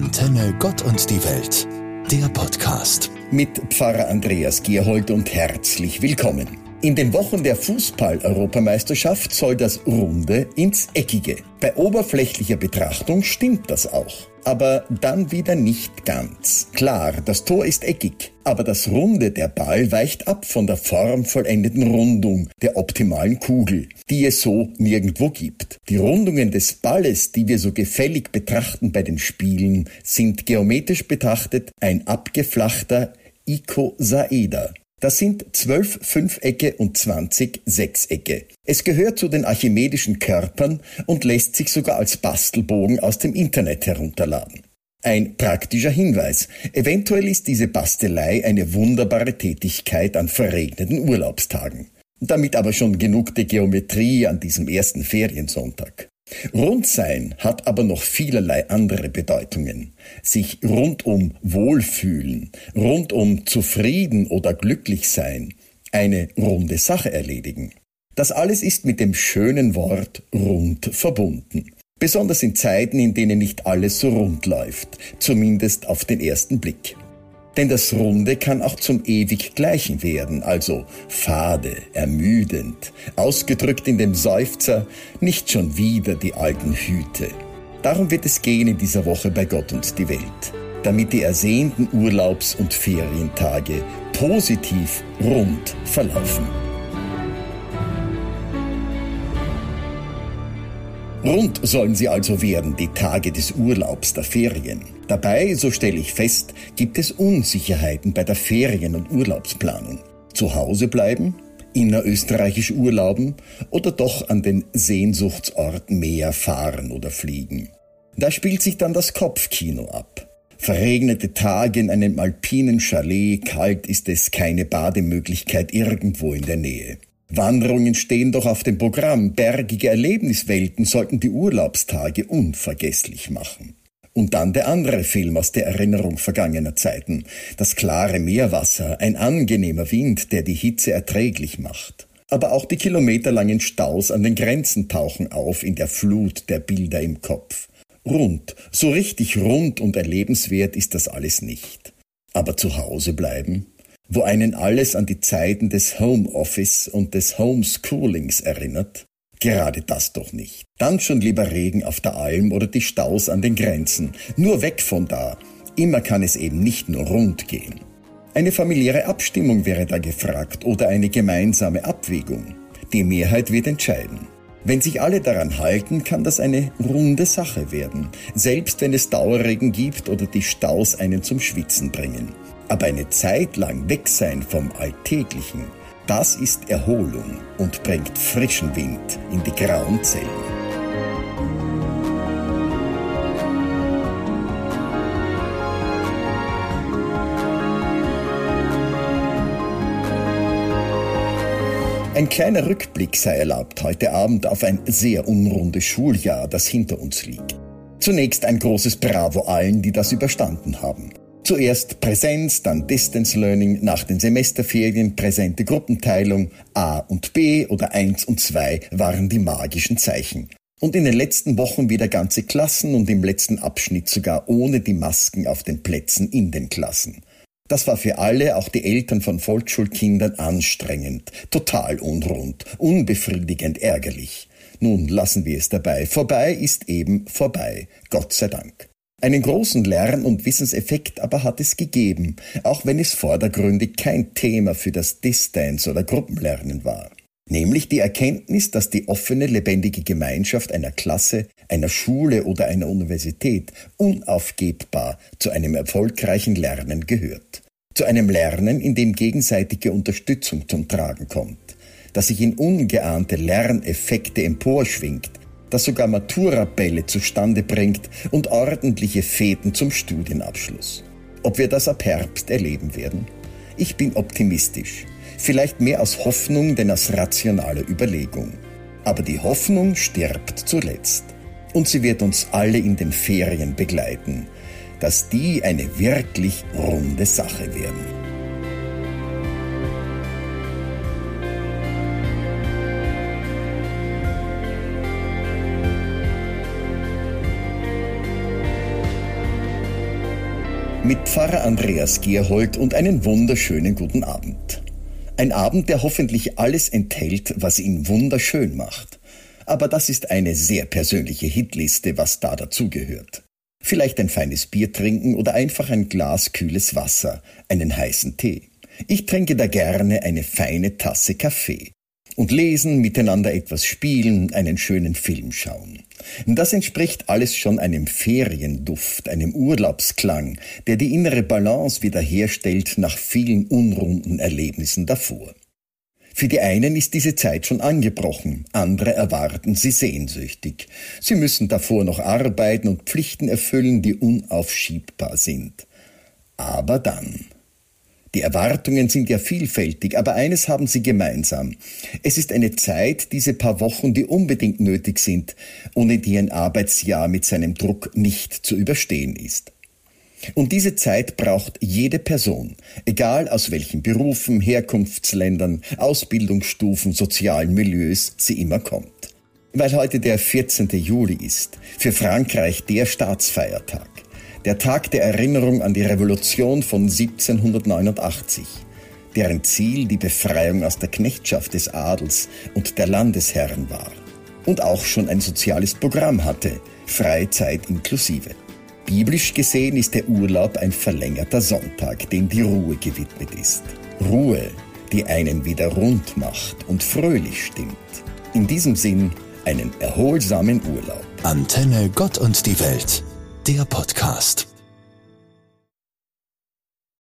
Antenne Gott und die Welt, der Podcast. Mit Pfarrer Andreas Gierhold und herzlich willkommen. In den Wochen der Fußball-Europameisterschaft soll das Runde ins Eckige. Bei oberflächlicher Betrachtung stimmt das auch. Aber dann wieder nicht ganz. Klar, das Tor ist eckig, aber das Runde der Ball weicht ab von der formvollendeten Rundung der optimalen Kugel, die es so nirgendwo gibt. Die Rundungen des Balles, die wir so gefällig betrachten bei den Spielen, sind geometrisch betrachtet ein abgeflachter Icosaeder. Das sind zwölf Fünfecke und zwanzig Sechsecke. Es gehört zu den archimedischen Körpern und lässt sich sogar als Bastelbogen aus dem Internet herunterladen. Ein praktischer Hinweis. Eventuell ist diese Bastelei eine wunderbare Tätigkeit an verregneten Urlaubstagen. Damit aber schon genug der Geometrie an diesem ersten Feriensonntag. Rundsein hat aber noch vielerlei andere Bedeutungen. Sich rundum wohlfühlen, rundum zufrieden oder glücklich sein, eine runde Sache erledigen. Das alles ist mit dem schönen Wort rund verbunden. Besonders in Zeiten, in denen nicht alles so rund läuft, zumindest auf den ersten Blick. Denn das Runde kann auch zum ewig Gleichen werden, also fade, ermüdend, ausgedrückt in dem Seufzer, nicht schon wieder die alten Hüte. Darum wird es gehen in dieser Woche bei Gott und die Welt, damit die ersehnten Urlaubs- und Ferientage positiv rund verlaufen. Rund sollen sie also werden, die Tage des Urlaubs, der Ferien. Dabei, so stelle ich fest, gibt es Unsicherheiten bei der Ferien- und Urlaubsplanung. Zu Hause bleiben, innerösterreichisch urlauben oder doch an den Sehnsuchtsort Meer fahren oder fliegen. Da spielt sich dann das Kopfkino ab. Verregnete Tage in einem alpinen Chalet, kalt ist es, keine Bademöglichkeit irgendwo in der Nähe. Wanderungen stehen doch auf dem Programm. Bergige Erlebniswelten sollten die Urlaubstage unvergesslich machen. Und dann der andere Film aus der Erinnerung vergangener Zeiten. Das klare Meerwasser, ein angenehmer Wind, der die Hitze erträglich macht. Aber auch die kilometerlangen Staus an den Grenzen tauchen auf in der Flut der Bilder im Kopf. Rund, so richtig rund und erlebenswert ist das alles nicht. Aber zu Hause bleiben? Wo einen alles an die Zeiten des Homeoffice und des Homeschoolings erinnert? Gerade das doch nicht. Dann schon lieber Regen auf der Alm oder die Staus an den Grenzen. Nur weg von da. Immer kann es eben nicht nur rund gehen. Eine familiäre Abstimmung wäre da gefragt oder eine gemeinsame Abwägung. Die Mehrheit wird entscheiden. Wenn sich alle daran halten, kann das eine runde Sache werden, selbst wenn es Dauerregen gibt oder die Staus einen zum Schwitzen bringen. Aber eine Zeit lang weg sein vom Alltäglichen, das ist Erholung und bringt frischen Wind in die grauen Zellen. Ein kleiner Rückblick sei erlaubt heute Abend auf ein sehr unrundes Schuljahr, das hinter uns liegt. Zunächst ein großes Bravo allen, die das überstanden haben. Zuerst Präsenz, dann Distance Learning, nach den Semesterferien präsente Gruppenteilung, A und B oder 1 und 2 waren die magischen Zeichen. Und in den letzten Wochen wieder ganze Klassen und im letzten Abschnitt sogar ohne die Masken auf den Plätzen in den Klassen. Das war für alle, auch die Eltern von Volksschulkindern, anstrengend, total unrund, unbefriedigend ärgerlich. Nun lassen wir es dabei. Vorbei ist eben vorbei. Gott sei Dank. Einen großen Lern- und Wissenseffekt aber hat es gegeben, auch wenn es vordergründig kein Thema für das Distance- oder Gruppenlernen war. Nämlich die Erkenntnis, dass die offene, lebendige Gemeinschaft einer Klasse, einer Schule oder einer Universität unaufgebbar zu einem erfolgreichen Lernen gehört. Zu einem Lernen, in dem gegenseitige Unterstützung zum Tragen kommt, das sich in ungeahnte Lerneffekte emporschwingt, das sogar Maturabälle zustande bringt und ordentliche Fäden zum Studienabschluss. Ob wir das ab Herbst erleben werden? Ich bin optimistisch. Vielleicht mehr aus Hoffnung denn aus rationaler Überlegung. Aber die Hoffnung stirbt zuletzt. Und sie wird uns alle in den Ferien begleiten, dass die eine wirklich runde Sache werden. Mit Pfarrer Andreas Gerhold und einen wunderschönen guten Abend. Ein Abend, der hoffentlich alles enthält, was ihn wunderschön macht. Aber das ist eine sehr persönliche Hitliste, was da dazugehört. Vielleicht ein feines Bier trinken oder einfach ein Glas kühles Wasser, einen heißen Tee. Ich trinke da gerne eine feine Tasse Kaffee und lesen, miteinander etwas spielen, einen schönen Film schauen. Das entspricht alles schon einem Ferienduft, einem Urlaubsklang, der die innere Balance wiederherstellt nach vielen unrunden Erlebnissen davor. Für die einen ist diese Zeit schon angebrochen, andere erwarten sie sehnsüchtig. Sie müssen davor noch arbeiten und Pflichten erfüllen, die unaufschiebbar sind. Aber dann. Die Erwartungen sind ja vielfältig, aber eines haben sie gemeinsam. Es ist eine Zeit, diese paar Wochen, die unbedingt nötig sind, ohne die ein Arbeitsjahr mit seinem Druck nicht zu überstehen ist. Und diese Zeit braucht jede Person, egal aus welchen Berufen, Herkunftsländern, Ausbildungsstufen, sozialen Milieus sie immer kommt. Weil heute der 14. Juli ist, für Frankreich der Staatsfeiertag der Tag der Erinnerung an die Revolution von 1789, deren Ziel die Befreiung aus der Knechtschaft des Adels und der Landesherren war und auch schon ein soziales Programm hatte, Freizeit inklusive. Biblisch gesehen ist der Urlaub ein verlängerter Sonntag, dem die Ruhe gewidmet ist. Ruhe, die einen wieder rund macht und fröhlich stimmt. In diesem Sinn einen erholsamen Urlaub. Antenne Gott und die Welt der Podcast.